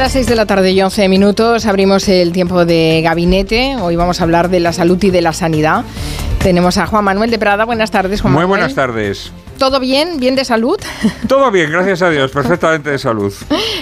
Las 6 de la tarde y 11 minutos. Abrimos el tiempo de gabinete. Hoy vamos a hablar de la salud y de la sanidad. Tenemos a Juan Manuel de Prada. Buenas tardes, Juan Muy Manuel. buenas tardes. ¿Todo bien? ¿Bien de salud? Todo bien, gracias a Dios, perfectamente de salud.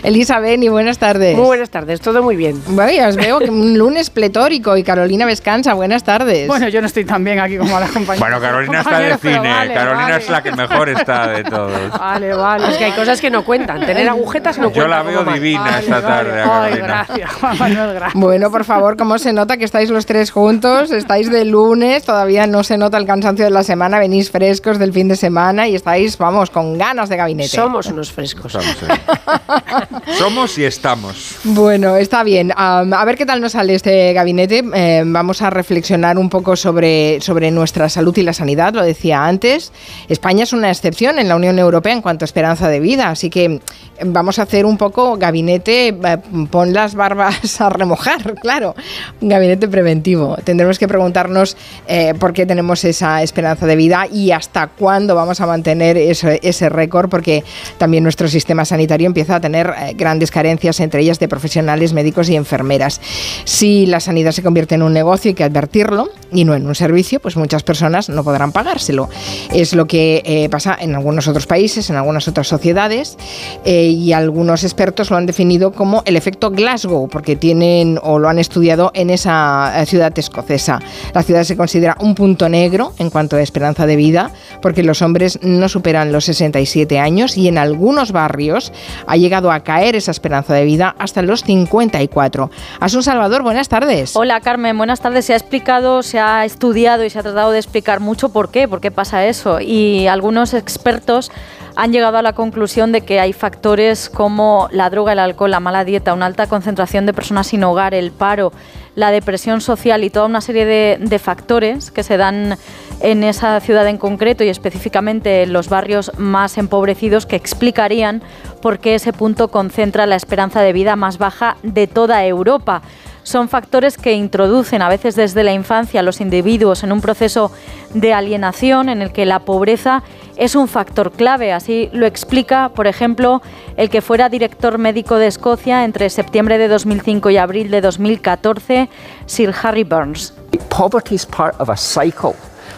Elizabeth, y buenas tardes. Muy buenas tardes, todo muy bien. Bueno, os veo que un lunes pletórico y Carolina Vescanza, buenas tardes. Bueno, yo no estoy tan bien aquí como la compañera. Bueno, Carolina está de cine, Carolina es la que mejor está de todos. Vale, vale. Es que hay cosas que no cuentan. Tener agujetas no cuenta. Yo la veo divina Vale, esta vale. tarde, a Ay, gracias, Juan Manuel, gracias. Bueno, por favor, ¿cómo se nota que estáis los tres juntos? Estáis de lunes, todavía no se nota el cansancio de la semana, venís frescos del fin de semana y estáis, vamos, con ganas de gabinete. Somos unos frescos. Somos, eh. Somos y estamos. Bueno, está bien. Am, a ver qué tal nos sale este gabinete. Eh, vamos a reflexionar un poco sobre, sobre nuestra salud y la sanidad, lo decía antes. España es una excepción en la Unión Europea en cuanto a esperanza de vida, así que eh, vamos a hacer un poco gabinete, eh, pon las barbas a remojar, claro, un gabinete preventivo. Tendremos que preguntarnos eh, por qué tenemos esa esperanza de vida y hasta cuándo vamos a mantener ese, ese récord, porque también nuestro sistema sanitario empieza a tener eh, grandes carencias, entre ellas de profesionales, médicos y enfermeras. Si la sanidad se convierte en un negocio, hay que advertirlo, y no en un servicio, pues muchas personas no podrán pagárselo. Es lo que eh, pasa en algunos otros países, en algunas otras sociedades, eh, y algunos expertos lo han definido como el efecto Glasgow, porque tienen o lo han estudiado en esa eh, ciudad escocesa. La ciudad se considera un punto negro en cuanto a esperanza de vida, porque los hombres no superan los 67 años y en algunos barrios ha llegado a caer esa esperanza de vida hasta los 54. Asun Salvador, buenas tardes. Hola Carmen, buenas tardes. Se ha explicado, se ha estudiado y se ha tratado de explicar mucho por qué, por qué pasa eso. Y algunos expertos han llegado a la conclusión de que hay factores como la droga, el alcohol, la mala dieta, una alta concentración de personas sin hogar, el paro, la depresión social y toda una serie de, factores que se dan en esa ciudad en concreto y específicamente en los barrios más empobrecidos que explicarían por qué ese punto concentra la esperanza de vida más baja de toda Europa. Son factores que introducen a veces desde la infancia a los individuos en un proceso de alienación en el que la pobreza es un factor clave. Así lo explica, por ejemplo, el que fuera director médico de Escocia entre septiembre de 2005 y abril de 2014, Sir Harry Burns. Poverty is part of a cycle,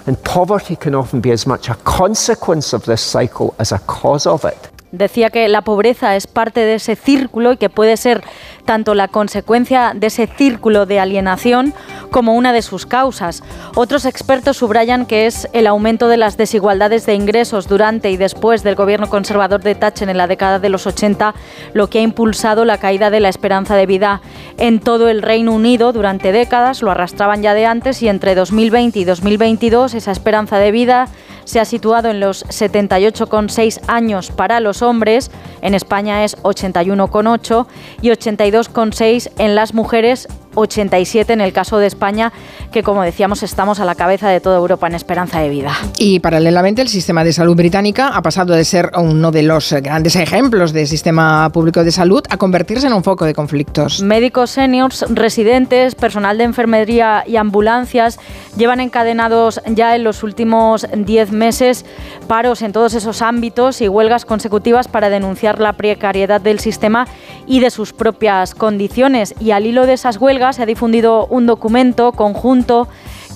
and poverty can often be as much a consequence of this cycle as a cause of it. Decía que la pobreza es parte de ese círculo y que puede ser tanto la consecuencia de ese círculo de alienación como una de sus causas. Otros expertos subrayan que es el aumento de las desigualdades de ingresos durante y después del gobierno conservador de Thatcher en la década de los 80 lo que ha impulsado la caída de la esperanza de vida en todo el Reino Unido durante décadas, lo arrastraban ya de antes y entre 2020 y 2022 esa esperanza de vida se ha situado en los 78,6 años para los hombres, en España es 81,8 y 82,6 en las mujeres, 87 en el caso de España, que como decíamos estamos a la cabeza de toda Europa en esperanza de vida. Y paralelamente el sistema de salud británica ha pasado de ser uno de los grandes ejemplos del sistema público de salud a convertirse en un foco de conflictos. Médicos seniors, residentes, personal de enfermería y ambulancias llevan encadenados ya en los últimos 10 meses paros en todos esos ámbitos y huelgas consecutivas para denunciar la precariedad del sistema y de sus propias condiciones. Y al hilo de esas huelgas se ha difundido un documento conjunto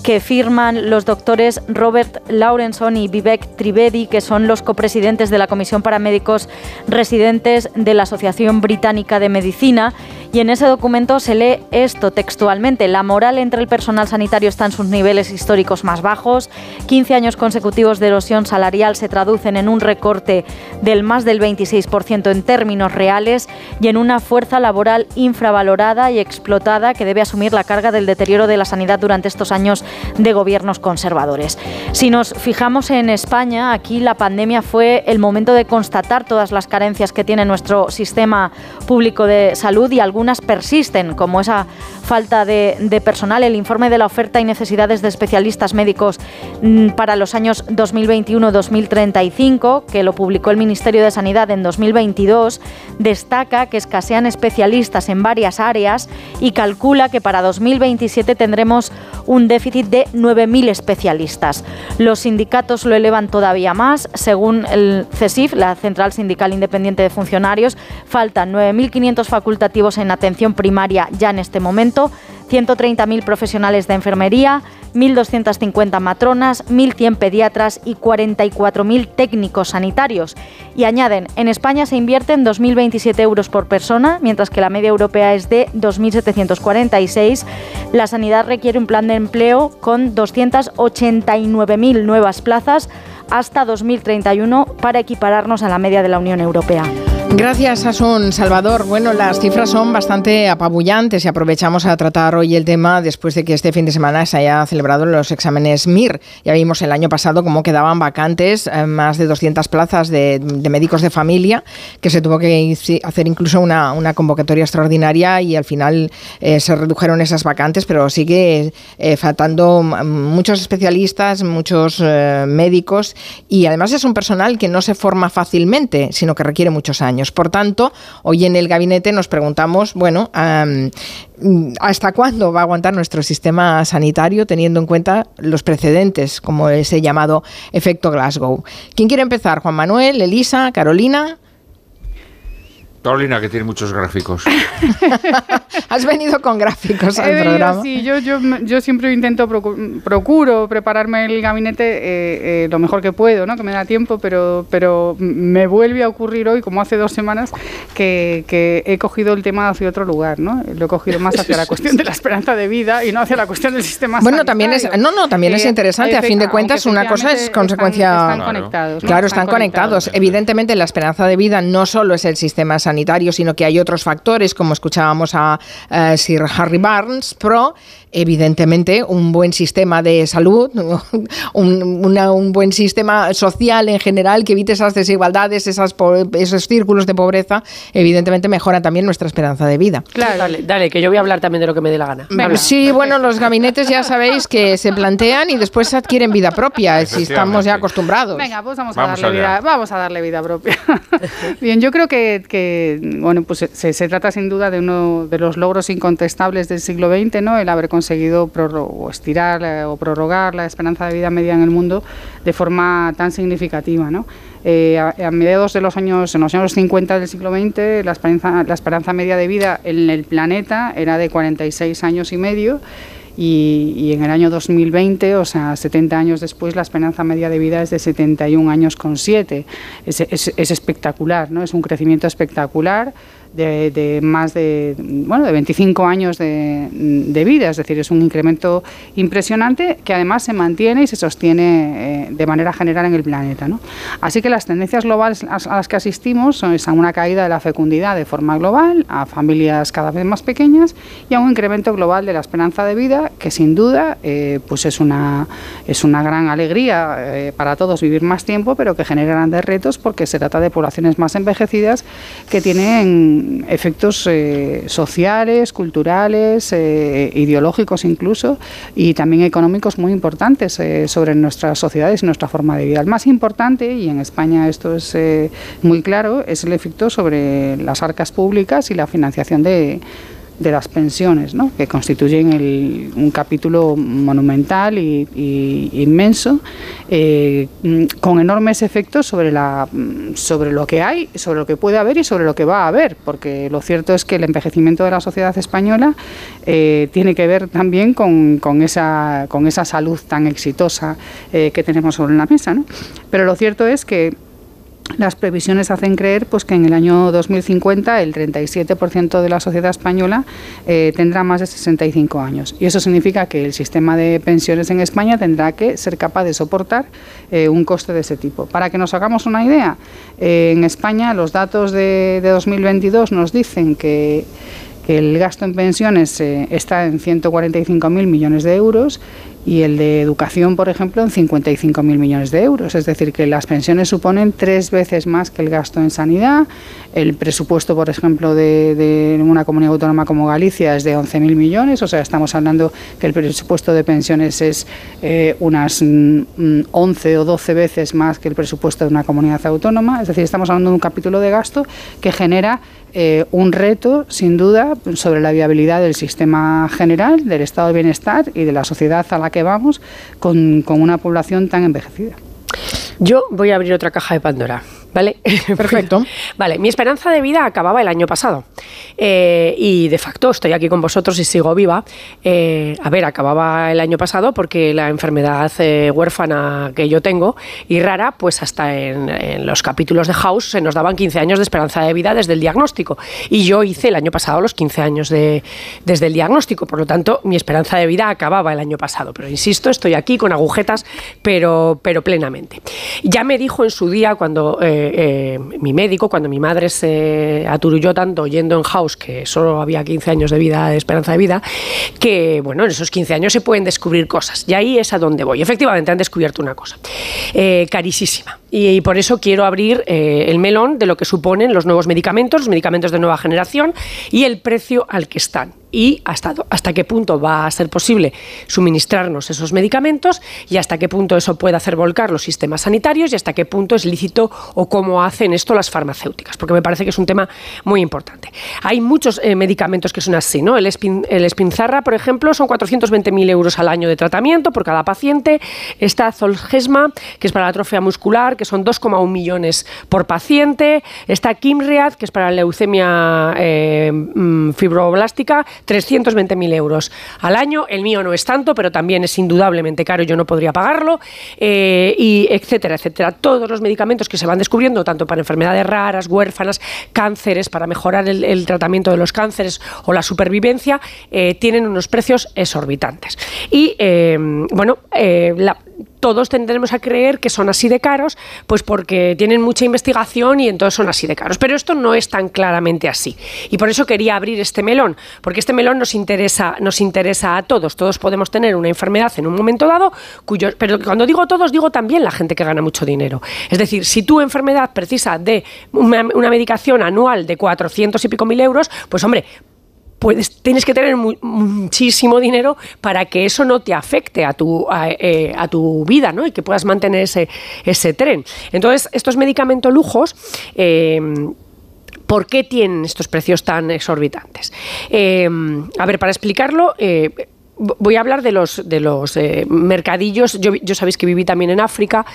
que firman los doctores Robert Laurenson y Vivek Trivedi, que son los copresidentes de la Comisión para Médicos Residentes de la Asociación Británica de Medicina. Y en ese documento se lee esto textualmente. La moral entre el personal sanitario está en sus niveles históricos más bajos. 15 años consecutivos de erosión salarial se traducen en un recorte del más del 26% en términos reales y en una fuerza laboral infravalorada y explotada que debe asumir la carga del deterioro de la sanidad durante estos años de gobiernos conservadores. Si nos fijamos en España, aquí la pandemia fue el momento de constatar todas las carencias que tiene nuestro sistema público de salud y algunas algunas persisten, como esa falta de, de personal. El informe de la oferta y necesidades de especialistas médicos mm, para los años 2021-2035, que lo publicó el Ministerio de Sanidad en 2022, destaca que escasean especialistas en varias áreas y calcula que para 2027 tendremos un déficit de 9.000 especialistas. Los sindicatos lo elevan todavía más. Según el CESIF, la Central Sindical Independiente de Funcionarios, faltan 9.500 facultativos en atención primaria ya en este momento, 130.000 profesionales de enfermería, 1.250 matronas, 1.100 pediatras y 44.000 técnicos sanitarios. Y añaden, en España se invierten 2.027 euros por persona, mientras que la media europea es de 2.746. La sanidad requiere un plan de empleo con 289.000 nuevas plazas hasta 2031 para equipararnos a la media de la Unión Europea. Gracias, Asun Salvador. Bueno, las cifras son bastante apabullantes y aprovechamos a tratar hoy el tema después de que este fin de semana se haya celebrado los exámenes MIR. Ya vimos el año pasado cómo quedaban vacantes eh, más de 200 plazas de, médicos de familia, que se tuvo que hacer incluso una, convocatoria extraordinaria y al final eh, se redujeron esas vacantes, pero sigue eh, faltando muchos especialistas, muchos médicos y además es un personal que no se forma fácilmente, sino que requiere muchos años. Por tanto, hoy en el gabinete nos preguntamos, bueno, ¿hasta cuándo va a aguantar nuestro sistema sanitario teniendo en cuenta los precedentes, como ese llamado efecto Glasgow? ¿Quién quiere empezar? Juan Manuel, Elisa, Carolina. Carolina, que tiene muchos gráficos. Has venido con gráficos al programa. Sí, yo, yo, yo siempre intento, procuro prepararme el gabinete eh, eh, lo mejor que puedo, ¿no? que me da tiempo, pero, pero me vuelve a ocurrir hoy, como hace dos semanas, que, que he cogido el tema hacia otro lugar. ¿no? Lo he cogigido más hacia la cuestión de la esperanza de vida y no hacia la cuestión del sistema bueno, también es No, no, también es interesante. A fin de cuentas, una cosa es consecuencia... Están, conectados. Claro, están, conectados. Evidentemente, la esperanza de vida no solo es el sistema sanitario, sino que hay otros factores, como escuchábamos a eh, Sir Harry Barnes, pero evidentemente un buen sistema de salud, un, buen sistema social en general que evite esas desigualdades, esas, esos círculos de pobreza, evidentemente mejora también nuestra esperanza de vida. Claro, dale, dale, que yo voy a hablar también de lo que me dé la gana. Sí, bueno, los gabinetes ya sabéis que se plantean y después adquieren vida propia, si estamos ya acostumbrados. Venga, pues vamos, a, darle vida, vamos a darle vida propia. Bien, yo creo que, bueno, pues se, trata sin duda de uno de los logros incontestables del siglo XX, ¿no? El haber conseguido estirar eh, o prorrogar la esperanza de vida media en el mundo de forma tan significativa. ¿no? Eh, a, mediados de los años, en los años 50 del siglo XX, la esperanza, la esperanza media de vida en el planeta era de 46 años y medio. Y, en el año 2020, o sea, 70 años después, la esperanza media de vida es de 71 años con 7. Es, es, es espectacular, ¿no? Es un crecimiento espectacular de, más de, bueno, de 25 años de, vida, es decir, es un incremento impresionante que además se mantiene y se sostiene eh, de manera general en el planeta. ¿no? Así que las tendencias globales a, las que asistimos son a una caída de la fecundidad de forma global, a familias cada vez más pequeñas y a un incremento global de la esperanza de vida que sin duda eh, pues es, una, es una gran alegría eh, para todos vivir más tiempo, pero que genera grandes retos porque se trata de poblaciones más envejecidas que tienen efectos eh, sociales, culturales, eh, ideológicos incluso, y también económicos muy importantes eh, sobre nuestras sociedades y nuestra forma de vida. El más importante, y en España esto es muy claro, es el efecto sobre las arcas públicas y la financiación de de las pensiones, ¿no? que constituyen un capítulo monumental y, inmenso, eh, con enormes efectos sobre, la, sobre lo que hay, sobre lo que puede haber y sobre lo que va a haber, porque lo cierto es que el envejecimiento de la sociedad española eh, tiene que ver también con, con, esa, con esa salud tan exitosa eh, que tenemos sobre la mesa. ¿no? Pero lo cierto es que las previsiones hacen creer pues, que en el año 2050 el 37% de la sociedad española eh, tendrá más de 65 años. Y eso significa que el sistema de pensiones en España tendrá que ser capaz de soportar eh, un coste de ese tipo. Para que nos hagamos una idea, eh, en España los datos de, de 2022 nos dicen que el gasto en pensiones está en 145.000 millones de euros y el de educación, por ejemplo, en 55.000 millones de euros. Es decir, que las pensiones suponen tres veces más que el gasto en sanidad. El presupuesto, por ejemplo, de, una comunidad autónoma como Galicia es de 11.000 millones. O sea, estamos hablando que el presupuesto de pensiones es eh, unas 11 mm, o 12 veces más que el presupuesto de una comunidad autónoma. Es decir, estamos hablando de un capítulo de gasto que genera eh, un reto, sin duda, sobre la viabilidad del sistema general, del estado de bienestar y de la sociedad a la que vamos con, con una población tan envejecida. Yo voy a abrir otra caja de Pandora. ¿Vale? Perfecto. vale, mi esperanza de vida acababa el año pasado. Eh, y de facto estoy aquí con vosotros y sigo viva. Eh, a ver, acababa el año pasado porque la enfermedad eh, huérfana que yo tengo y rara, pues hasta en, los capítulos de House se nos daban 15 años de esperanza de vida desde el diagnóstico. Y yo hice el año pasado los 15 años de, desde el diagnóstico. Por lo tanto, mi esperanza de vida acababa el año pasado. Pero insisto, estoy aquí con agujetas, pero, pero plenamente. Ya me dijo en su día cuando eh, mi médico, cuando mi madre se aturulló tanto oyendo en House que solo había 15 años de vida, de esperanza de vida, que bueno, en esos 15 años se pueden descubrir cosas. Y ahí es a donde voy. Efectivamente, han descubierto una cosa eh, carísima. Y, por eso quiero abrir eh, el melón de lo que suponen los nuevos medicamentos, los medicamentos de nueva generación y el precio al que están y hasta, hasta qué punto va a ser posible suministrarnos esos medicamentos y hasta qué punto eso puede hacer volcar los sistemas sanitarios y hasta qué punto es lícito o cómo hacen esto las farmacéuticas, porque me parece que es un tema muy importante. Hay muchos eh, medicamentos que son así, ¿no? El, el Espinzarra, por ejemplo, son 420.000 euros al año de tratamiento por cada paciente. Está Zolgesma, que es para la atrofia muscular, que son 2,1 millones por paciente. Está Kimriad, que es para la leucemia eh, mm, fibroblástica, 320.000 euros al año. El mío no es tanto, pero también es indudablemente caro yo no podría pagarlo. Eh, y etcétera, etcétera. Todos los medicamentos que se van descubriendo, tanto para enfermedades raras, huérfanas, cánceres, para mejorar el, tratamiento de los cánceres o la supervivencia, eh, tienen unos precios exorbitantes. Y eh, bueno, la, todos tendremos a creer que son así de caros, pues porque tienen mucha investigación y entonces son así de caros. Pero esto no es tan claramente así. Y por eso quería abrir este melón, porque este melón nos interesa, nos interesa a todos. Todos podemos tener una enfermedad en un momento dado, pero cuando digo todos, digo también la gente que gana mucho dinero. Es decir, si tu enfermedad precisa de una, una medicación anual de 400 y pico mil euros, pues hombre, tienes que tener muchísimo dinero para que eso no te afecte a tu, a, eh, tu vida ¿no? y que puedas mantener ese, ese tren. Entonces, estos medicamentos lujos... Eh, ¿Por qué tienen estos precios tan exorbitantes? Eh, a ver, para explicarlo, voy a hablar de los, de los eh, mercadillos. Yo, sabéis que viví también en África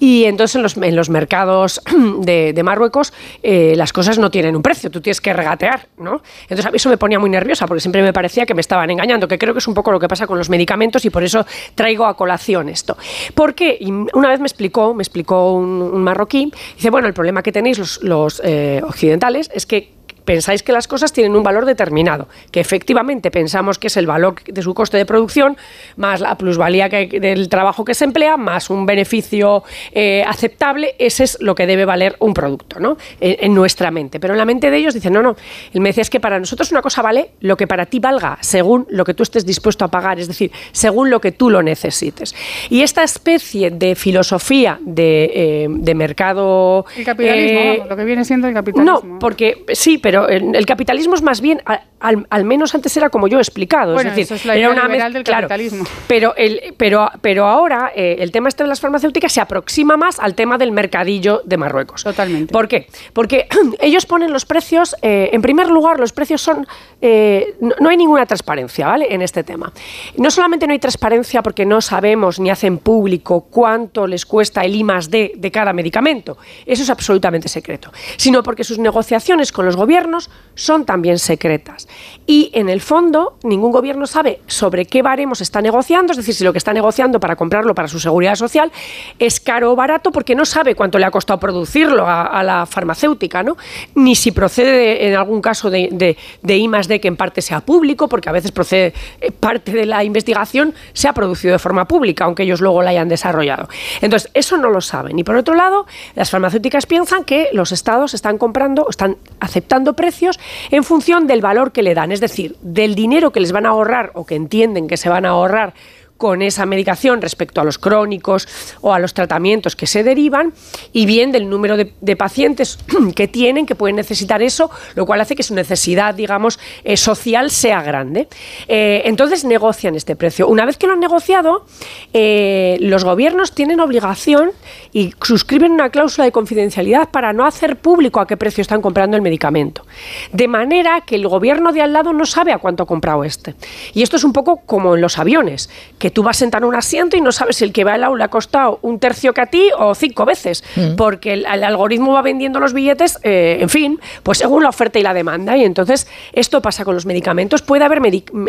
y entonces en los, en los mercados de, de Marruecos eh, las cosas no tienen un precio, tú tienes que regatear, ¿no? Entonces a mí eso me ponía muy nerviosa porque siempre me parecía que me estaban engañando, que creo que es un poco lo que pasa con los medicamentos y por eso traigo a colación esto. Porque una vez me explicó, me explicó un, marroquí, dice, bueno, el problema que tenéis los, los eh, occidentales es que pensáis que las cosas tienen un valor determinado, que efectivamente pensamos que es el valor de su coste de producción, más la plusvalía del trabajo que se emplea, más un beneficio eh, aceptable, ese es lo que debe valer un producto, ¿no? En, nuestra mente. Pero en la mente de ellos dicen, no, no, él me decía, es que para nosotros una cosa vale lo que para ti valga, según lo que tú estés dispuesto a pagar, es decir, según lo que tú lo necesites. Y esta especie de filosofía de, eh, mercado... El capitalismo, eh, lo que viene siendo el capitalismo. No, porque sí, pero pero el, capitalismo es más bien, al, menos antes era como yo he explicado. es decir, es la era una del capitalismo. Pero, el, pero, pero ahora eh, el tema este de las farmacéuticas se aproxima más al tema del mercadillo de Marruecos. Totalmente. ¿Por qué? Porque ellos ponen los precios, eh, en primer lugar, los precios son, eh, no, hay ninguna transparencia, ¿vale? En este tema. No solamente no hay transparencia porque no sabemos ni hacen público cuánto les cuesta el I más D de cada medicamento. Eso es absolutamente secreto. Sino porque sus negociaciones con los gobiernos son también secretas. Y en el fondo, ningún gobierno sabe sobre qué baremos está negociando, es decir, si lo que está negociando para comprarlo para su seguridad social es caro o barato, porque no sabe cuánto le ha costado producirlo a, la farmacéutica, ¿no? Ni si procede en algún caso de, de, de I D que en parte sea público, porque a veces procede eh, parte de la investigación se ha producido de forma pública, aunque ellos luego la hayan desarrollado. Entonces, eso no lo saben. Y por otro lado, las farmacéuticas piensan que los estados están comprando, están aceptando precios en función del valor que le dan, es decir, del dinero que les van a ahorrar o que entienden que se van a ahorrar con esa medicación respecto a los crónicos o a los tratamientos que se derivan y bien del número de, pacientes que tienen que pueden necesitar eso, lo cual hace que su necesidad, digamos, eh, social sea grande. Eh, entonces negocian este precio. Una vez que lo han negociado, eh, los gobiernos tienen obligación y suscriben una cláusula de confidencialidad para no hacer público a qué precio están comprando el medicamento. De manera que el gobierno de al lado no sabe a cuánto ha comprado este. Y esto es un poco como en los aviones, que tú vas a sentar en un asiento y no sabes si el que va al aula ha costado un tercio que a ti o cinco veces, mm. porque el, algoritmo va vendiendo los billetes, eh, en fin, pues según la oferta y la demanda. Y entonces esto pasa con los medicamentos. Puede haber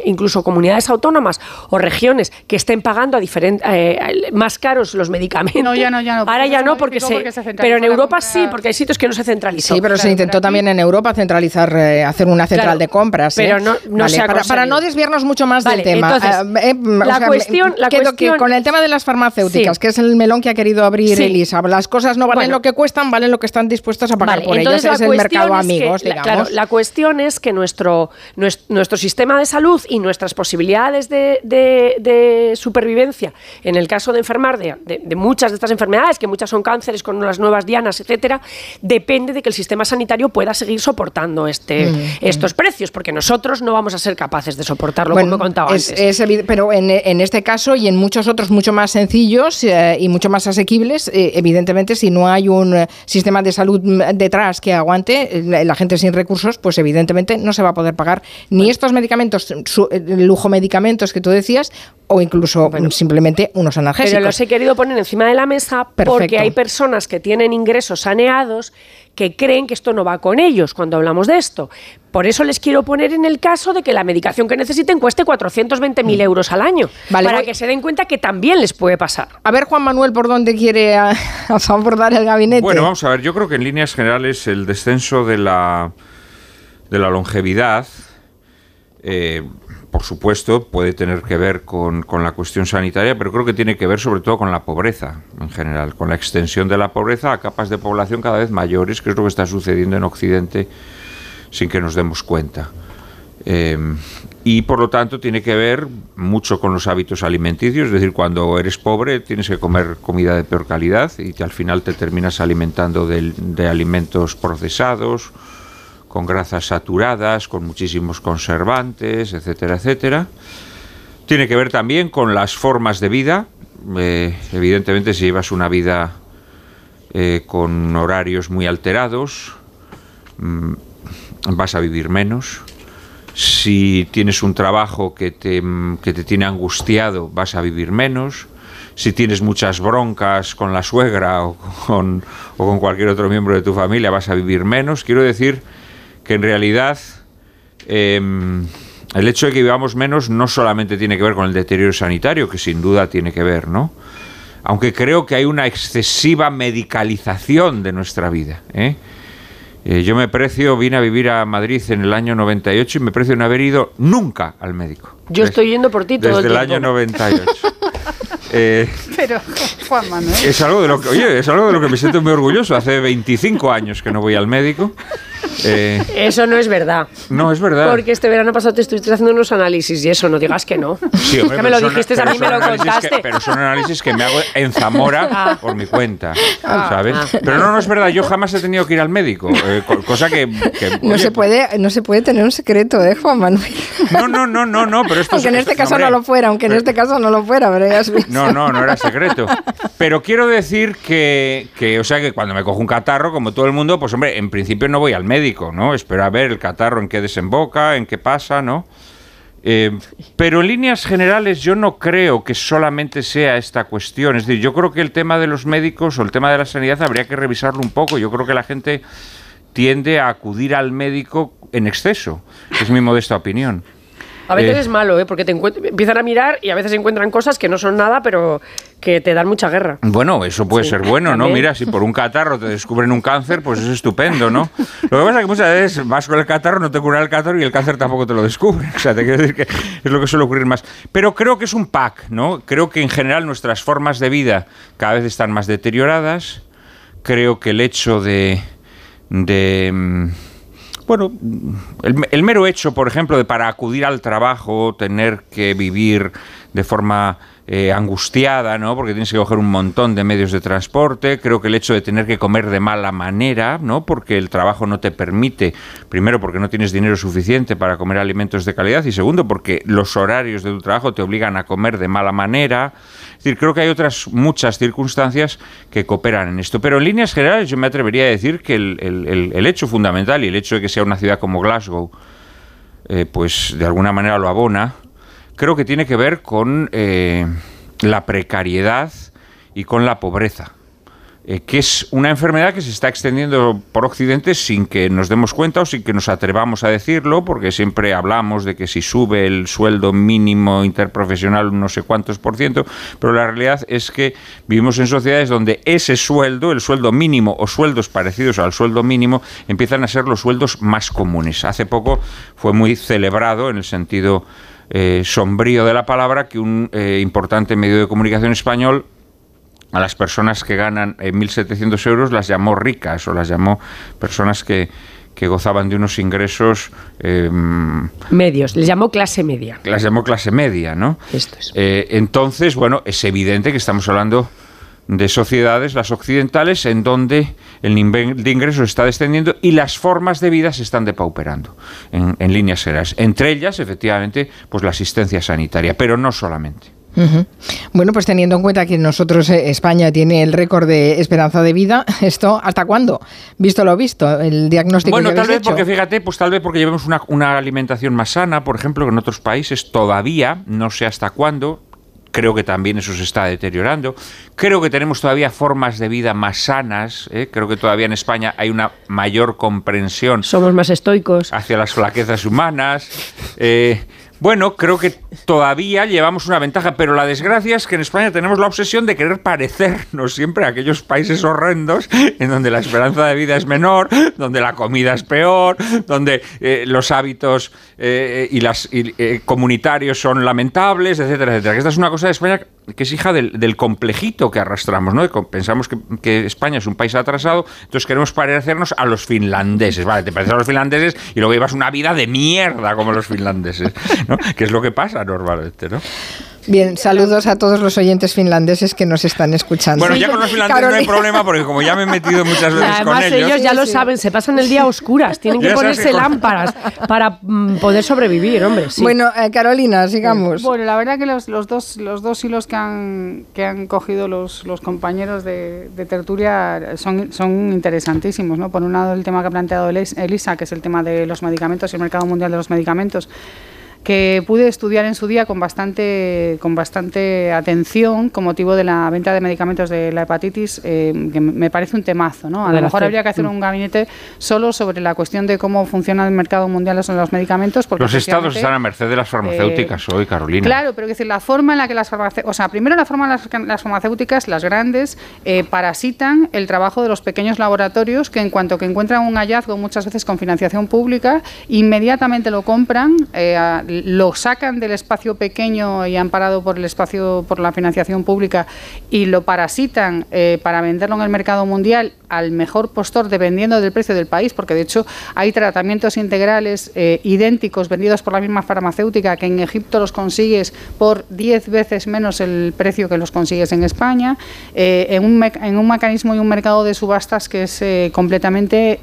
incluso comunidades autónomas o regiones que estén pagando a eh, más caros los medicamentos. No, ya no, ya no. Ahora ya no, porque, se, pero en Europa sí, porque hay sitios que no se centralizan. Sí, pero se intentó también en Europa centralizar, eh, hacer una central de compras. Pero no, no para, para, no desviarnos mucho más del tema. la, cuestión, la cuestión, con el tema de las farmacéuticas, que es el melón que ha querido abrir Elisa, las cosas no valen lo que cuestan, valen lo que están dispuestos a pagar por ellas. Es el mercado amigos, digamos. Claro, la cuestión es que nuestro, nuestro, sistema de salud y nuestras posibilidades de, supervivencia, en el caso de enfermar de, muchas de estas enfermedades, que muchas son cánceres con las nuevas dianas, etcétera, depende de que el sistema sanitario pueda seguir soportando este, mm, estos mm. precios, porque nosotros no vamos a ser capaces de soportarlo, como he contado es, antes. pero en, en, este caso y en muchos otros mucho más sencillos eh, y mucho más asequibles, eh, evidentemente, si no hay un eh, sistema de salud mm, detrás que aguante, la gente sin recursos, pues evidentemente no se va a poder pagar ni estos medicamentos, lujo medicamentos que tú decías, o incluso simplemente unos analgésicos. Pero los he querido poner encima de la mesa porque hay personas que tienen ingresos saneados que creen que esto no va con ellos cuando hablamos de esto. Por eso les quiero poner en el caso de que la medicación que necesiten cueste 420.000 mm. euros al año, para que se den cuenta que también les puede pasar. A ver, Juan Manuel, ¿por dónde quiere abordar el gabinete? Bueno, vamos a ver, yo creo que en líneas generales el descenso de la, de la longevidad... Eh, por supuesto, puede tener que ver con, la cuestión sanitaria, pero creo que tiene que ver sobre todo con la pobreza en general, con la extensión de la pobreza a capas de población cada vez mayores, que es lo que está sucediendo en Occidente sin que nos demos cuenta. Em, y por lo tanto tiene que ver mucho con los hábitos alimenticios, es decir, cuando eres pobre tienes que comer comida de peor calidad y al final te terminas alimentando de alimentos procesados, con grasas saturadas, con muchísimos conservantes, etcétera, etcétera. Tiene que ver también con las formas de vida. Eh, evidentemente, si llevas una vida eh, con horarios muy alterados, mm, vas a vivir menos. Si tienes un trabajo que te, que te tiene angustiado, vas a vivir menos si tienes muchas broncas con la suegra o con, o con, cualquier otro miembro de tu familia, vas a vivir menos. Quiero decir que en realidad em, el hecho de que vivamos menos no solamente tiene que ver con el deterioro sanitario, que sin duda tiene que ver, ¿no? Aunque creo que hay una excesiva medicalización de nuestra vida. ¿eh? Eh, yo me precio, vine a vivir a Madrid en el año 98 y me precio no haber ido nunca al médico. Yo estoy yendo por ti todo Desde el, año 98. Eh, Pero, Juan Manuel. Es algo, de lo que, oye, es algo de lo que me siento muy orgulloso. Hace 25 años que no voy al médico. Eh, eso no es verdad. No, es verdad. Porque este verano pasado te estuviste haciendo unos análisis y eso, no digas que no. Sí, que me lo dijiste, a mí me lo contaste. pero son análisis que me hago en Zamora ah. por mi cuenta, ah, ¿sabes? Ah. pero no, no es verdad, yo jamás he tenido que ir al médico, eh, cosa que... no, se puede, no se puede tener un secreto, ¿eh, Juan Manuel? No, no, no, no, no, pero esto Aunque en este caso no lo fuera, aunque en este caso no lo fuera, pero ya has visto. No, no, no era secreto. Pero quiero decir que, que, o sea, que cuando me cojo un catarro, como todo el mundo, pues hombre, en principio no voy al médico, ¿no? Espero a ver el catarro en qué desemboca, en qué pasa, ¿no? Eh, pero en líneas generales yo no creo que solamente sea esta cuestión. Es decir, yo creo que el tema de los médicos o el tema de la sanidad habría que revisarlo un poco. Yo creo que la gente tiende a acudir al médico en exceso. Es mi modesta opinión. A veces eh. es malo, ¿eh? porque te empiezan a mirar y a veces encuentran cosas que no son nada, pero que te dan mucha guerra. Bueno, eso puede ser bueno, ¿no? Mira, si por un catarro te descubren un cáncer, pues es estupendo, ¿no? Lo que pasa es que muchas veces vas con el catarro, no te cura el catarro y el cáncer tampoco te lo descubre. O sea, te quiero decir que es lo que suele ocurrir más. Pero creo que es un pack, ¿no? Creo que en general nuestras formas de vida cada vez están más deterioradas. Creo que el hecho de... de mm, bueno, el, mero hecho, por ejemplo, de para acudir al trabajo tener que vivir de forma eh, angustiada, ¿no? Porque tienes que coger un montón de medios de transporte. Creo que el hecho de tener que comer de mala manera, ¿no? Porque el trabajo no te permite, primero porque no tienes dinero suficiente para comer alimentos de calidad y segundo porque los horarios de tu trabajo te obligan a comer de mala manera. Es decir, creo que hay otras muchas circunstancias que cooperan en esto. Pero en líneas generales yo me atrevería a decir que el, hecho fundamental y el hecho de que sea una ciudad como Glasgow, eh, pues de alguna manera lo abona, creo que tiene que ver con eh, la precariedad y con la pobreza. Eh, que es una enfermedad que se está extendiendo por Occidente sin que nos demos cuenta o sin que nos atrevamos a decirlo, porque siempre hablamos de que si sube el sueldo mínimo interprofesional no sé cuántos por ciento, pero la realidad es que vivimos en sociedades donde ese sueldo, el sueldo mínimo o sueldos parecidos al sueldo mínimo, empiezan a ser los sueldos más comunes. Hace poco fue muy celebrado en el sentido eh, sombrío de la palabra que un eh, importante medio de comunicación español a las personas que ganan 1.700 eh, euros las llamó ricas o las llamó personas que, gozaban de unos ingresos medios, les llamó clase media. Las llamó clase media, ¿no? Esto es. entonces, bueno, es evidente que estamos hablando de sociedades, las occidentales, en donde el nivel de ingresos está descendiendo y las formas de vida se están depauperando en, líneas generales. Entre ellas, efectivamente, pues la asistencia sanitaria, pero no solamente. Bueno, pues teniendo en cuenta que nosotros, eh, España, tiene el récord de esperanza de vida, ¿esto hasta cuándo? Visto lo visto, el diagnóstico Bueno, tal vez porque, fíjate, pues tal vez porque llevemos una, una alimentación más sana, por ejemplo, que en otros países todavía, no sé hasta cuándo, creo que también eso se está deteriorando. Creo que tenemos todavía formas de vida más sanas. ¿eh? Creo que todavía en España hay una mayor comprensión. Somos más estoicos. Hacia las flaquezas humanas. Eh, bueno, creo que todavía llevamos una ventaja, pero la desgracia es que en España tenemos la obsesión de querer parecernos siempre a aquellos países horrendos en donde la esperanza de vida es menor, donde la comida es peor, donde eh, los hábitos eh, y las eh, comunitarios son lamentables, etcétera, etcétera. esta es una cosa de España que es hija del, complejito que arrastramos, ¿no? Pensamos que, España es un país atrasado, entonces queremos parecernos a los finlandeses, ¿vale? Te pareces a los finlandeses y luego llevas una vida de mierda como los finlandeses, ¿no? Que es lo que pasa normalmente, ¿no? Bien, saludos a todos los oyentes finlandeses que nos están escuchando. Bueno, ya con los finlandeses no hay problema porque como ya me he metido muchas veces con ellos... ellos ya lo saben, se pasan el día a oscuras, tienen que ponerse lámparas para mm, poder sobrevivir, hombre. Bueno, eh, Carolina, sigamos. Bueno, la verdad que los, los, dos, los dos hilos que han, que han cogido los, los compañeros de, de, tertulia son, son interesantísimos. ¿no? Por un lado, el tema que ha planteado Elisa, que es el tema de los medicamentos y el mercado mundial de los medicamentos que pude estudiar en su día con bastante, con bastante atención con motivo de la venta de medicamentos de la hepatitis, eh, que me parece un temazo. ¿no? A lo mejor habría que hacer mm. un gabinete solo sobre la cuestión de cómo funciona el mercado mundial de los medicamentos. Porque los estados están a merced de las farmacéuticas eh, hoy, Carolina. Claro, pero decir, la forma en la que las farmacéuticas, o sea, primero la forma en la que las farmacéuticas, las grandes, eh, parasitan el trabajo de los pequeños laboratorios que en cuanto que encuentran un hallazgo, muchas veces con financiación pública, inmediatamente lo compran, lo sacan del espacio pequeño y amparado por el espacio, por la financiación pública y lo parasitan eh, para venderlo en el mercado mundial al mejor postor dependiendo del precio del país, porque de hecho hay tratamientos integrales eh, idénticos vendidos por la misma farmacéutica que en Egipto los consigues por 10 veces menos el precio que los consigues en España, eh, en, un en, un mecanismo y un mercado de subastas que es completamente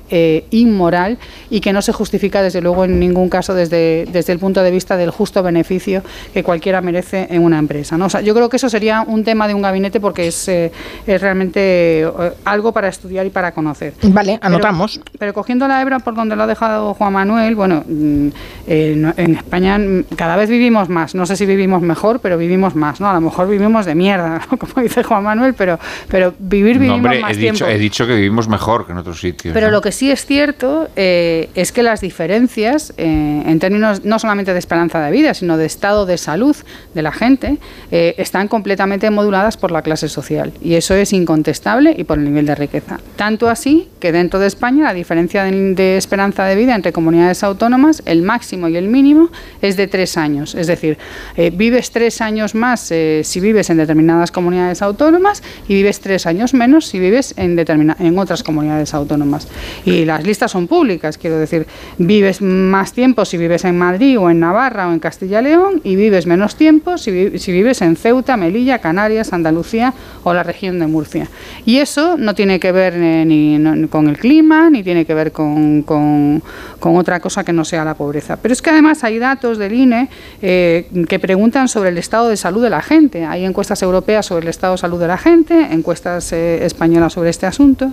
inmoral y que no se justifica desde luego en ningún caso desde, desde el punto de vista del justo beneficio que cualquiera merece en una empresa. ¿no? yo creo que eso sería un tema de un gabinete porque es, eh, es realmente eh, algo para estudiar y para conocer. Vale, anotamos. Pero, cogiendo la hebra por donde lo ha dejado Juan Manuel, bueno, mm, eh, en España cada vez vivimos más. No sé si vivimos mejor, pero vivimos más. ¿no? A lo mejor vivimos de mierda, como dice Juan Manuel, pero, pero vivir vivimos más he tiempo. Dicho, he dicho que vivimos mejor que en otros sitios. Pero lo que sí es cierto es que las diferencias, en términos no solamente de esperanza de vida, sino de estado de salud de la gente, eh, están completamente moduladas por la clase social. Y eso es incontestable y por el nivel de riqueza. Tanto así que dentro de España la diferencia de, esperanza de vida entre comunidades autónomas, el máximo y el mínimo, es de tres años. Es decir, eh, vives tres años más eh, si vives en determinadas comunidades autónomas y vives tres años menos si vives en, en otras comunidades autónomas. Y las listas son públicas, quiero decir, vives más tiempo si vives en Madrid o en Navarra o en Castilla y León y vives menos tiempo si, si vives en Ceuta, Melilla, Canarias, Andalucía o la región de Murcia. Y eso no tiene que ver eh, ni, con el clima, ni tiene que ver con, con, otra cosa que no sea la pobreza. Pero es que además hay datos del INE eh, que preguntan sobre el estado de salud de la gente. Hay encuestas europeas sobre el estado de salud de la gente, encuestas eh, españolas sobre este asunto.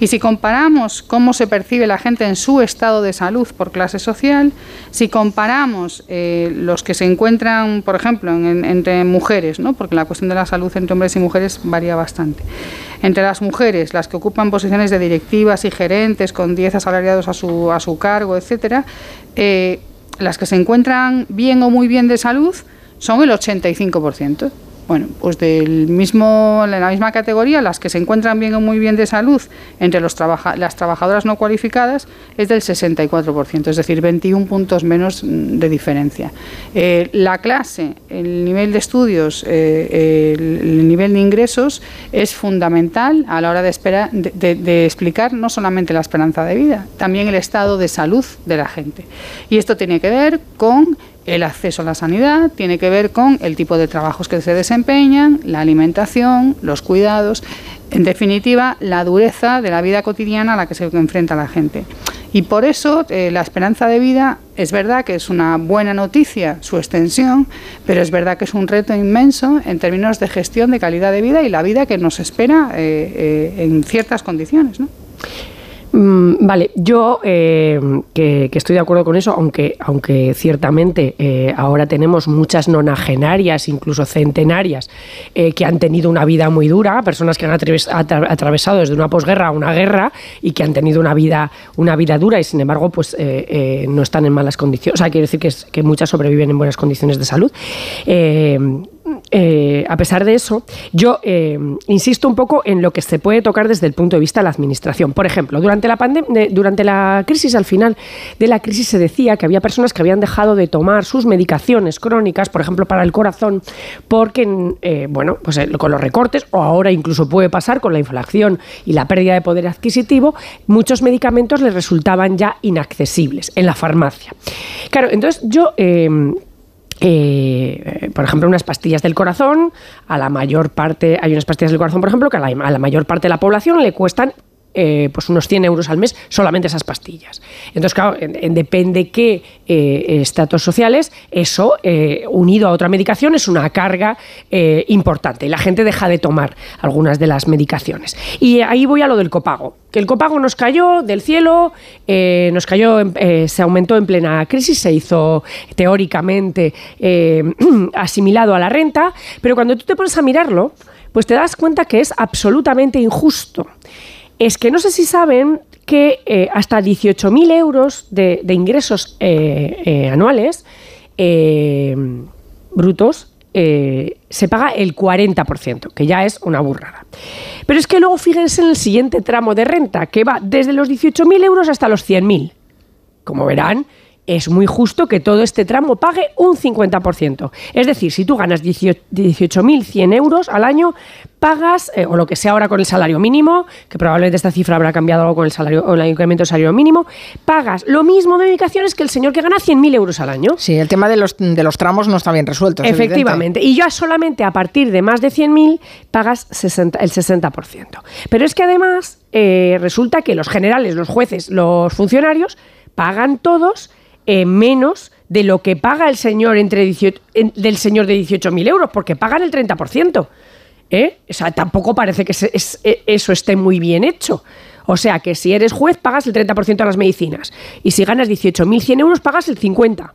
Y si comparamos cómo se percibe la gente en su estado de salud por clase social, si comparamos los que se encuentran, por ejemplo, entre mujeres, ¿no? porque la cuestión de la salud entre hombres y mujeres varía bastante. Entre las mujeres, las que ocupan posiciones de directivas y gerentes con 10 asalariados a su, a su cargo, etcétera, eh, las que se encuentran bien o muy bien de salud son el 85%. Bueno, pues del mismo, en la misma categoría, las que se encuentran bien o muy bien de salud entre los las trabajadoras no cualificadas es del 64%, es decir, 21 puntos menos de diferencia. Eh, la clase, el nivel de estudios, eh, el, nivel de ingresos es fundamental a la hora de explicar no solamente la esperanza de vida, también el estado de salud de la gente. Y esto tiene que ver con el acceso a la sanidad tiene que ver con el tipo de trabajos que se desempeñan, la alimentación, los cuidados, en definitiva, la dureza de la vida cotidiana a la que se enfrenta la gente. Y por eso eh, la esperanza de vida es verdad que es una buena noticia su extensión, pero es verdad que es un reto inmenso en términos de gestión de calidad de vida y la vida que nos espera eh, eh, en ciertas condiciones. ¿no? Mm, vale, yo eh, que, estoy de acuerdo con eso, aunque, aunque ciertamente eh, ahora tenemos muchas nonagenarias, incluso centenarias, eh, que han tenido una vida muy dura, personas que han atravesado desde una posguerra a una guerra y que han tenido una vida, una vida dura y sin embargo pues no están en malas condiciones. O sea, quiere decir que, que muchas sobreviven en buenas condiciones de salud. Eh, a pesar de eso, yo eh, insisto un poco en lo que se puede tocar desde el punto de vista de la administración. Por ejemplo, durante la, durante la crisis, al final de la crisis se decía que había personas que habían dejado de tomar sus medicaciones crónicas, por ejemplo, para el corazón, porque, eh, bueno, pues con los recortes, o ahora incluso puede pasar con la inflación y la pérdida de poder adquisitivo, muchos medicamentos les resultaban ya inaccesibles en la farmacia. Claro, entonces yo eh, por ejemplo, unas pastillas del corazón, a la mayor parte, hay unas pastillas del corazón, por ejemplo, que a la, mayor parte de la población le cuestan eh, pues unos 100 euros al mes solamente esas pastillas. Entonces, claro, en, depende qué eh, estatus sociales, eso eh, unido a otra medicación es una carga importante y la gente deja de tomar algunas de las medicaciones. Y ahí voy a lo del copago, que el copago nos cayó del cielo, nos cayó, se aumentó en plena crisis, se hizo teóricamente asimilado a la renta, pero cuando tú te pones a mirarlo, pues te das cuenta que es absolutamente injusto es que no sé si saben que eh, hasta 18.000 euros de, ingresos eh, eh, anuales brutos se paga el 40%, que ya es una burrada. Pero es que luego fíjense en el siguiente tramo de renta, que va desde los 18.000 euros hasta los 100.000. Como verán, es muy justo que todo este tramo pague un 50%. Es decir, si tú ganas 18.100 euros al año, pagas, eh, o lo que sea ahora con el salario mínimo, que probablemente esta cifra habrá cambiado algo con el salario o el incremento del salario mínimo, pagas lo mismo de medicaciones que el señor que gana 100.000 euros al año. Sí, el tema de los, de los tramos no está bien resuelto. Efectivamente. Y ya solamente a partir de más de 100.000 pagas el 60%. Pero es que además eh, resulta que los generales, los jueces, los funcionarios pagan todos eh, menos de lo que paga el señor entre del señor de 18.000 euros, porque pagan el 30%. ¿eh? O sea, tampoco parece que e, eso esté muy bien hecho. O sea, que si eres juez pagas el 30% de las medicinas y si ganas 18.100 euros pagas el 50%.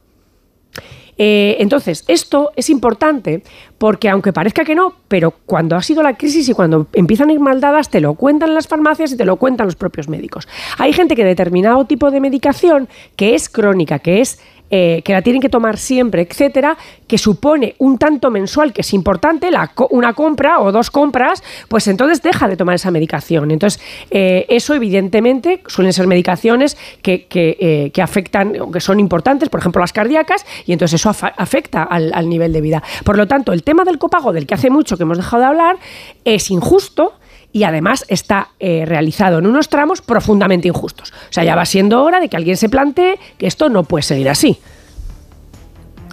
Eh, entonces, esto es importante porque aunque parezca que no, pero cuando ha sido la crisis y cuando empiezan a ir mal dadas, te lo cuentan las farmacias y te lo cuentan los propios médicos. Hay gente que determinado tipo de medicación que es crónica, que es eh, que la tienen que tomar siempre, etcétera, que supone un tanto mensual que es importante, una compra o dos compras, pues entonces deja de tomar esa medicación. Entonces, eh, eso evidentemente suelen ser medicaciones que, que, que, afectan o que son importantes, por ejemplo las cardíacas, y entonces eso afecta al, al nivel de vida. Por lo tanto, el tema del copago, del que hace mucho que hemos dejado de hablar, es injusto y además está eh, realizado en unos tramos profundamente injustos. O sea, ya va siendo hora de que alguien se plantee que esto no puede seguir así.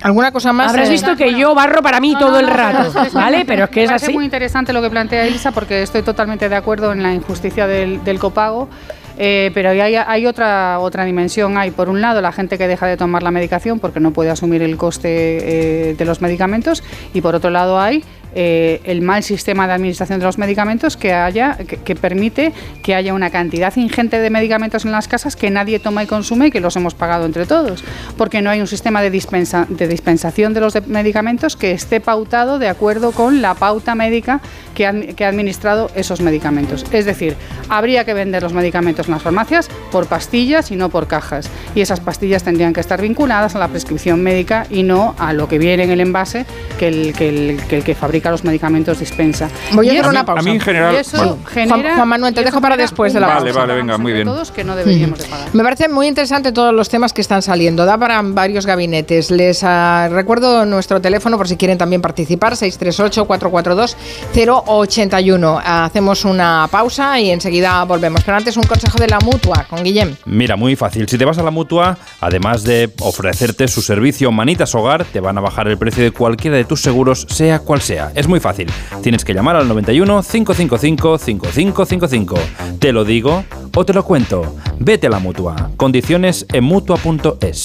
¿Alguna cosa más? Habrás visto que yo barro para mí todo el rato, ¿vale? Pero es que es así. Es muy interesante lo que plantea Elsa porque estoy totalmente de acuerdo en la injusticia del, copago. Eh, pero hay, hay, otra, otra dimensión. Hay, por un lado, la gente que deja de tomar la medicación porque no puede asumir el coste eh, de los medicamentos. Y por otro lado, hay eh, el mal sistema de administración de los medicamentos que haya que, permite que haya una cantidad ingente de medicamentos en las casas que nadie toma y consume y que los hemos pagado entre todos, porque no hay un sistema de, dispensa, de dispensación de los medicamentos que esté pautado de acuerdo con la pauta médica que ha, que ha administrado esos medicamentos. Es decir, habría que vender los medicamentos en las farmacias por pastillas y no por cajas, y esas pastillas tendrían que estar vinculadas a la prescripción médica y no a lo que viene en el envase que, el, que, el que fabrica los medicamentos dispensa. Voy a hacer una pausa. A mí en general... eso genera, Juan, Manuel, te dejo para después de la Vale, vale, venga, muy bien. Todos que no deberíamos de pagar. Me parece muy interesante todos los temas que están saliendo. Da para varios gabinetes. Les uh, recuerdo nuestro teléfono por si quieren también participar, 638-442-081. Hacemos una pausa y enseguida volvemos. Pero antes un consejo de la Mutua con Guillem. Mira, muy fácil. Si te vas a la Mutua, además de ofrecerte su servicio Manitas Hogar, te van a bajar el precio de cualquiera de tus seguros, sea cual sea. Es muy fácil. Tienes que llamar al 91 555 5555. Te lo digo o te lo cuento. Vete a la mutua. Condiciones en mutua.es.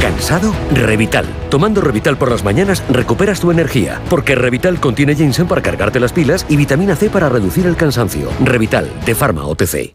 ¿Cansado? Revital. Tomando Revital por las mañanas recuperas tu energía, porque Revital contiene ginseng para cargarte las pilas y vitamina C para reducir el cansancio. Revital, de Pharma OTC.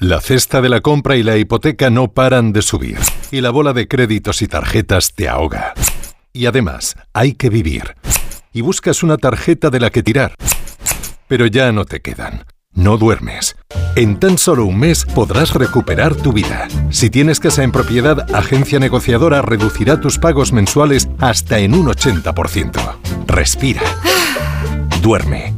La cesta de la compra y la hipoteca no paran de subir, y la bola de créditos y tarjetas te ahoga. Y además, hay que vivir. Y buscas una tarjeta de la que tirar. Pero ya no te quedan. No duermes. En tan solo un mes podrás recuperar tu vida. Si tienes casa en propiedad, Agencia Negociadora reducirá tus pagos mensuales hasta en un 80%. Respira. Duerme.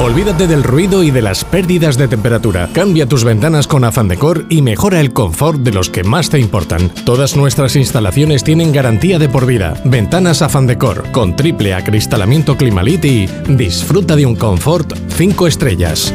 Olvídate del ruido y de las pérdidas de temperatura. Cambia tus ventanas con Afan Decor y mejora el confort de los que más te importan. Todas nuestras instalaciones tienen garantía de por vida. Ventanas Afan Decor con triple acristalamiento Climalit y disfruta de un confort 5 estrellas.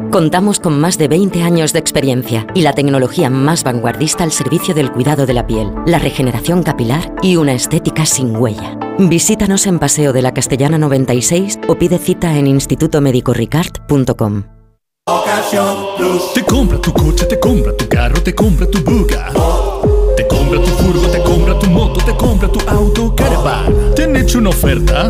Contamos con más de 20 años de experiencia y la tecnología más vanguardista al servicio del cuidado de la piel, la regeneración capilar y una estética sin huella. Visítanos en Paseo de la Castellana 96 o pide cita en institutomedicoricard.com. Te compra tu coche, te compra tu carro, te compra tu buga. Te compra tu furgo, te compra tu moto, te compra tu auto, caravan. ¿Te han hecho una oferta?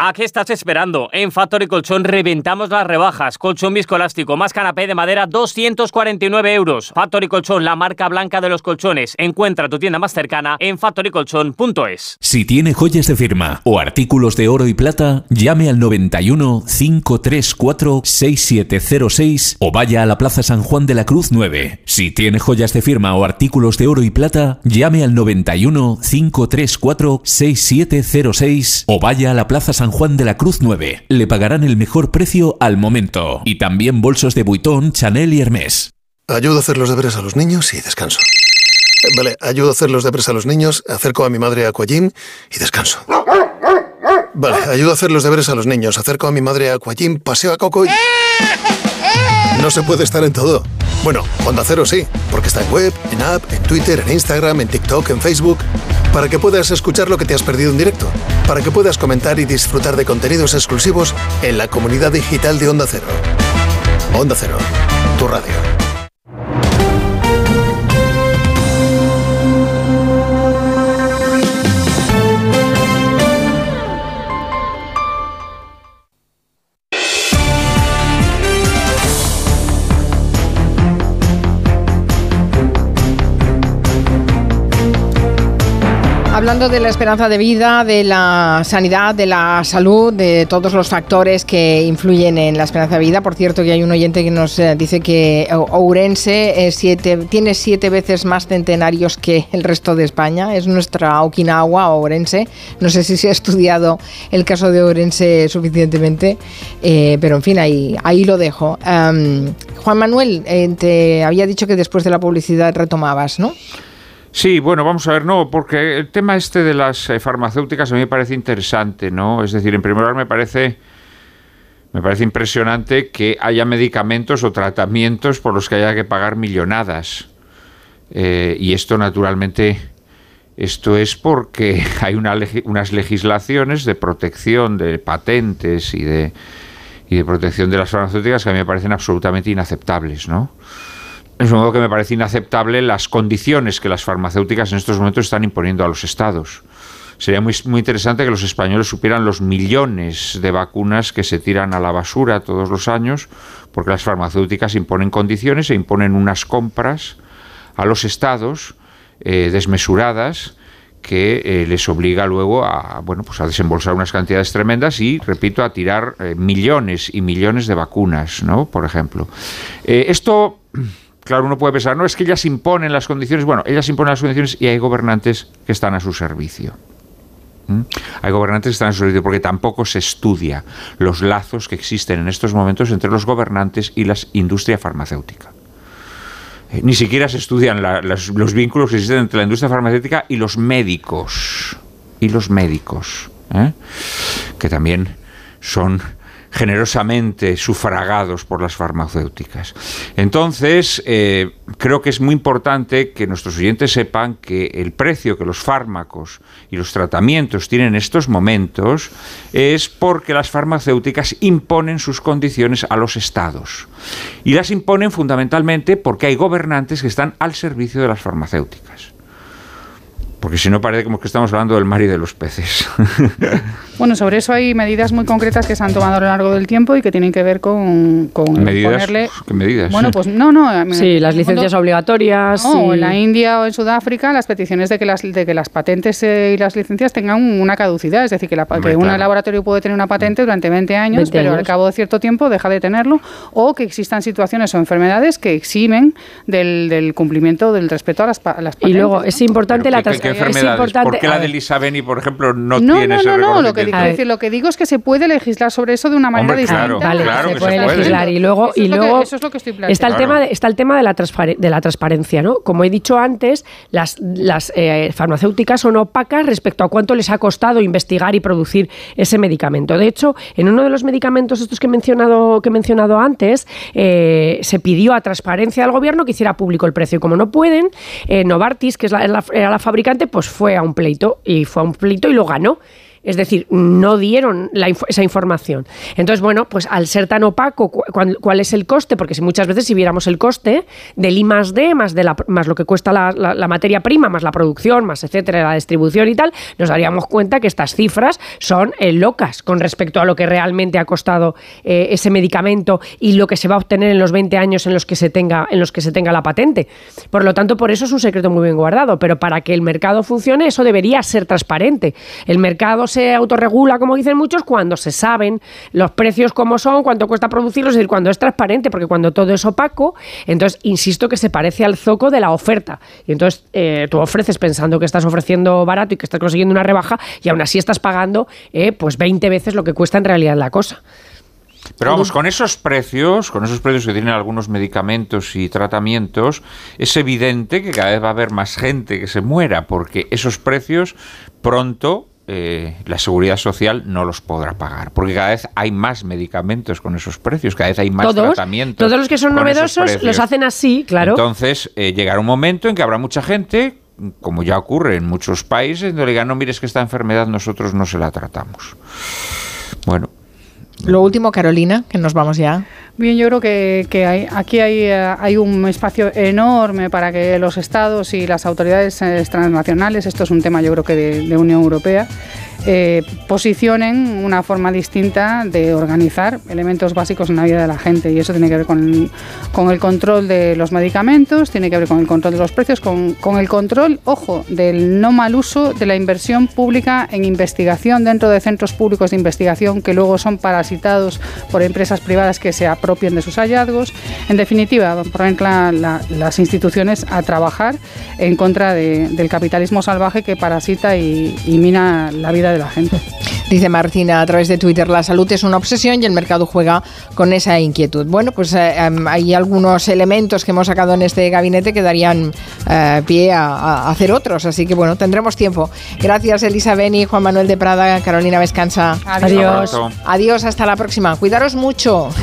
¿A qué estás esperando? En Factory Colchón reventamos las rebajas. Colchón viscoelástico más canapé de madera 249 euros. Factory Colchón, la marca blanca de los colchones. Encuentra tu tienda más cercana en factorycolchón.es. Si tiene joyas de firma o artículos de oro y plata, llame al 91 534 6706 o vaya a la Plaza San Juan de la Cruz 9. Si tiene joyas de firma o artículos de oro y plata, llame al 91 534 6706 o vaya a la Plaza San Juan de la Cruz 9. Le pagarán el mejor precio al momento. Y también bolsos de Vuitton, Chanel y Hermès. Ayudo a hacer los deberes a los niños y descanso. Eh, Vale, ayudo a hacer los deberes a los niños, acerco a mi madre a Aquagym y descanso. Vale, ayudo a hacer los deberes a los niños, acerco a mi madre a Aquagym, paseo a Coco y... No se puede estar en todo. Bueno, Onda Cero sí, porque está en web, en app, en Twitter, en Instagram, en TikTok, en Facebook, para que puedas escuchar lo que te has perdido en directo, para que puedas comentar y disfrutar de contenidos exclusivos en la comunidad digital de Onda Cero. Onda Cero, tu radio. Hablando de la esperanza de vida, de la sanidad, de la salud, de todos los factores que influyen en la esperanza de vida. Por cierto, que hay un oyente que nos eh, dice que Ourense es siete, tiene siete veces más centenarios que el resto de España. Es nuestra Okinawa, Ourense. No sé si se ha estudiado el caso de Ourense suficientemente, eh, pero en fin, ahí, ahí lo dejo. Um, Juan Manuel, eh, te había dicho que después de la publicidad retomabas, ¿no? Sí, bueno, vamos a ver, no, porque el tema este de las eh, farmacéuticas a mí me parece interesante, ¿no? Es decir, en primer lugar me parece me parece impresionante que haya medicamentos o tratamientos por los que haya que pagar millonadas. Eh, y esto naturalmente esto es porque hay una unas legislaciones de protección de patentes y de y de protección de las farmacéuticas que a mí me parecen absolutamente inaceptables, ¿no? Es modo que me parece inaceptable las condiciones que las farmacéuticas en estos momentos están imponiendo a los estados. Sería muy, muy interesante que los españoles supieran los millones de vacunas que se tiran a la basura todos los años, porque las farmacéuticas imponen condiciones e imponen unas compras a los estados eh, desmesuradas que eh, les obliga luego a bueno pues a desembolsar unas cantidades tremendas y repito a tirar eh, millones y millones de vacunas no por ejemplo esto claro uno puede pensar no es que ellas imponen las condiciones bueno ellas imponen las condiciones y hay gobernantes que están a su servicio ¿Mm? Hay gobernantes que están a su servicio porque tampoco se estudia los lazos que existen en estos momentos entre los gobernantes y la industria farmacéutica. Eh, Ni siquiera se estudian los vínculos que existen entre la industria farmacéutica y los médicos. Y los médicos. ¿eh? Que también son generosamente sufragados por las farmacéuticas. Entonces, eh, creo que es muy importante que nuestros oyentes sepan que el precio que los fármacos y los tratamientos tienen en estos momentos es porque las farmacéuticas imponen sus condiciones a los estados. Y las imponen fundamentalmente porque hay gobernantes que están al servicio de las farmacéuticas. Porque si no parece como que estamos hablando del mar y de los peces. Bueno, sobre eso hay medidas muy concretas que se han tomado a lo largo del tiempo y que tienen que ver con, con ¿Medidas? ponerle... ¿Qué medidas? Bueno, pues no, no. en Sí, el las mundo- licencias obligatorias. No, y- en la India o en Sudáfrica las peticiones de que las, de que las patentes eh, y las licencias tengan una caducidad, es decir, que, la, que un claro. laboratorio puede tener una patente durante 20 años, 20 pero al cabo de cierto tiempo deja de tenerlo, o que existan situaciones o enfermedades que eximen del, del cumplimiento del respeto a las, a las Y patentes. luego es importante la ¿Qué, trans- qué es enfermedades? importante- ¿Por qué la de Lisa Beni, por ejemplo, no, No, tiene no, ese no, no, lo que, decir, lo que digo es que se puede legislar sobre eso de una manera Hombre, distinta. claro, Vale, claro se que puede se puede. legislar y luego Eso es y lo que- luego eso es lo que estoy está el planteando. tema de, está el tema de la transpare- de la transparencia, ¿no? Como he dicho antes, las las eh, farmacéuticas son opacas respecto a cuánto les ha costado investigar y producir ese medicamento. De hecho, en uno de los medicamentos estos que he mencionado que he mencionado antes, eh, se pidió a transparencia al gobierno que hiciera público el precio y como no pueden, eh, Novartis, que es la, la- era la fabricante, pues fue a un pleito y fue a un pleito y lo ganó. Es decir, no dieron esa información. Entonces, bueno, pues al ser tan opaco, ¿cuál es el coste? Porque si muchas veces si viéramos el coste del I más D, más, de la, más lo que cuesta la materia prima, más la producción, más etcétera, la distribución y tal, nos daríamos cuenta que estas cifras son eh, locas con respecto a lo que realmente ha costado eh, ese medicamento y lo que se va a obtener en los 20 años en los que se tenga, en los que se tenga la patente. Por lo tanto, por eso es un secreto muy bien guardado. Pero para que el mercado funcione, eso debería ser transparente. El mercado se autorregula, como dicen muchos, cuando se saben los precios como son, cuánto cuesta producirlos, es decir, cuando es transparente, porque cuando todo es opaco, entonces insisto que se parece al zoco de la oferta. Y entonces eh, tú ofreces pensando que estás ofreciendo barato y que estás consiguiendo una rebaja, y aún así estás pagando eh, pues 20 veces lo que cuesta en realidad la cosa. Pero vamos, con esos precios, con esos precios que tienen algunos medicamentos y tratamientos, es evidente que cada vez va a haber más gente que se muera, porque esos precios pronto eh, la seguridad social no los podrá pagar, porque cada vez hay más medicamentos con esos precios, cada vez hay más Todos, tratamientos. todos los que son novedosos los hacen así, claro. Entonces, eh, llegará un momento en que habrá mucha gente, como ya ocurre en muchos países, donde le digan, no mires que esta enfermedad nosotros no se la tratamos. Bueno, Lo último, Carolina, que nos vamos ya. Bien, yo creo que, hay, aquí hay, eh, hay un espacio enorme para que los estados y las autoridades eh, transnacionales, esto es un tema yo creo que de, Unión Europea, eh, posicionen una forma distinta de organizar elementos básicos en la vida de la gente. Y eso tiene que ver con el, con el control de los medicamentos, tiene que ver con el control de los precios, con, con el control, ojo, del no mal uso de la inversión pública en investigación dentro de centros públicos de investigación que luego son parasitados por empresas privadas que se apropien de sus hallazgos. En definitiva, poner la- la- las instituciones a trabajar en contra de- del capitalismo salvaje que parasita y mina la vida de la gente. Dice Martina a través de Twitter, la salud es una obsesión y el mercado juega con esa inquietud. Bueno, pues eh, em, hay algunos elementos que hemos sacado en este gabinete que darían eh, pie a, a hacer otros, así que bueno, tendremos tiempo. Gracias Elisa Beni, Juan Manuel de Prada, Carolina Vescanza. Adiós. Adiós, hasta la próxima. Cuidaros mucho.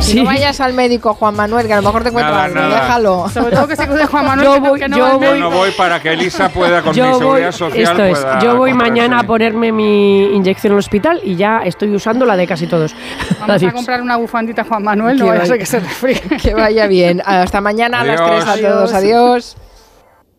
Si no vayas al médico, Juan Manuel, que a lo mejor te encuentra Nada, algo, nada. déjalo. Sobre todo que se cuide Juan Manuel. Yo que no- voy- que no yo voy- no voy para que Elisa pueda con mi Yo voy, seguridad social. esto es, pueda yo voy mañana a ponerme mi inyección en el hospital y ya estoy usando la de casi todos. Vamos a Adiós. comprar una bufandita Juan Manuel, no Que vaya a ser que se resfríe. Que vaya bien. Hasta mañana a las Adiós. 3 a todos. Adiós.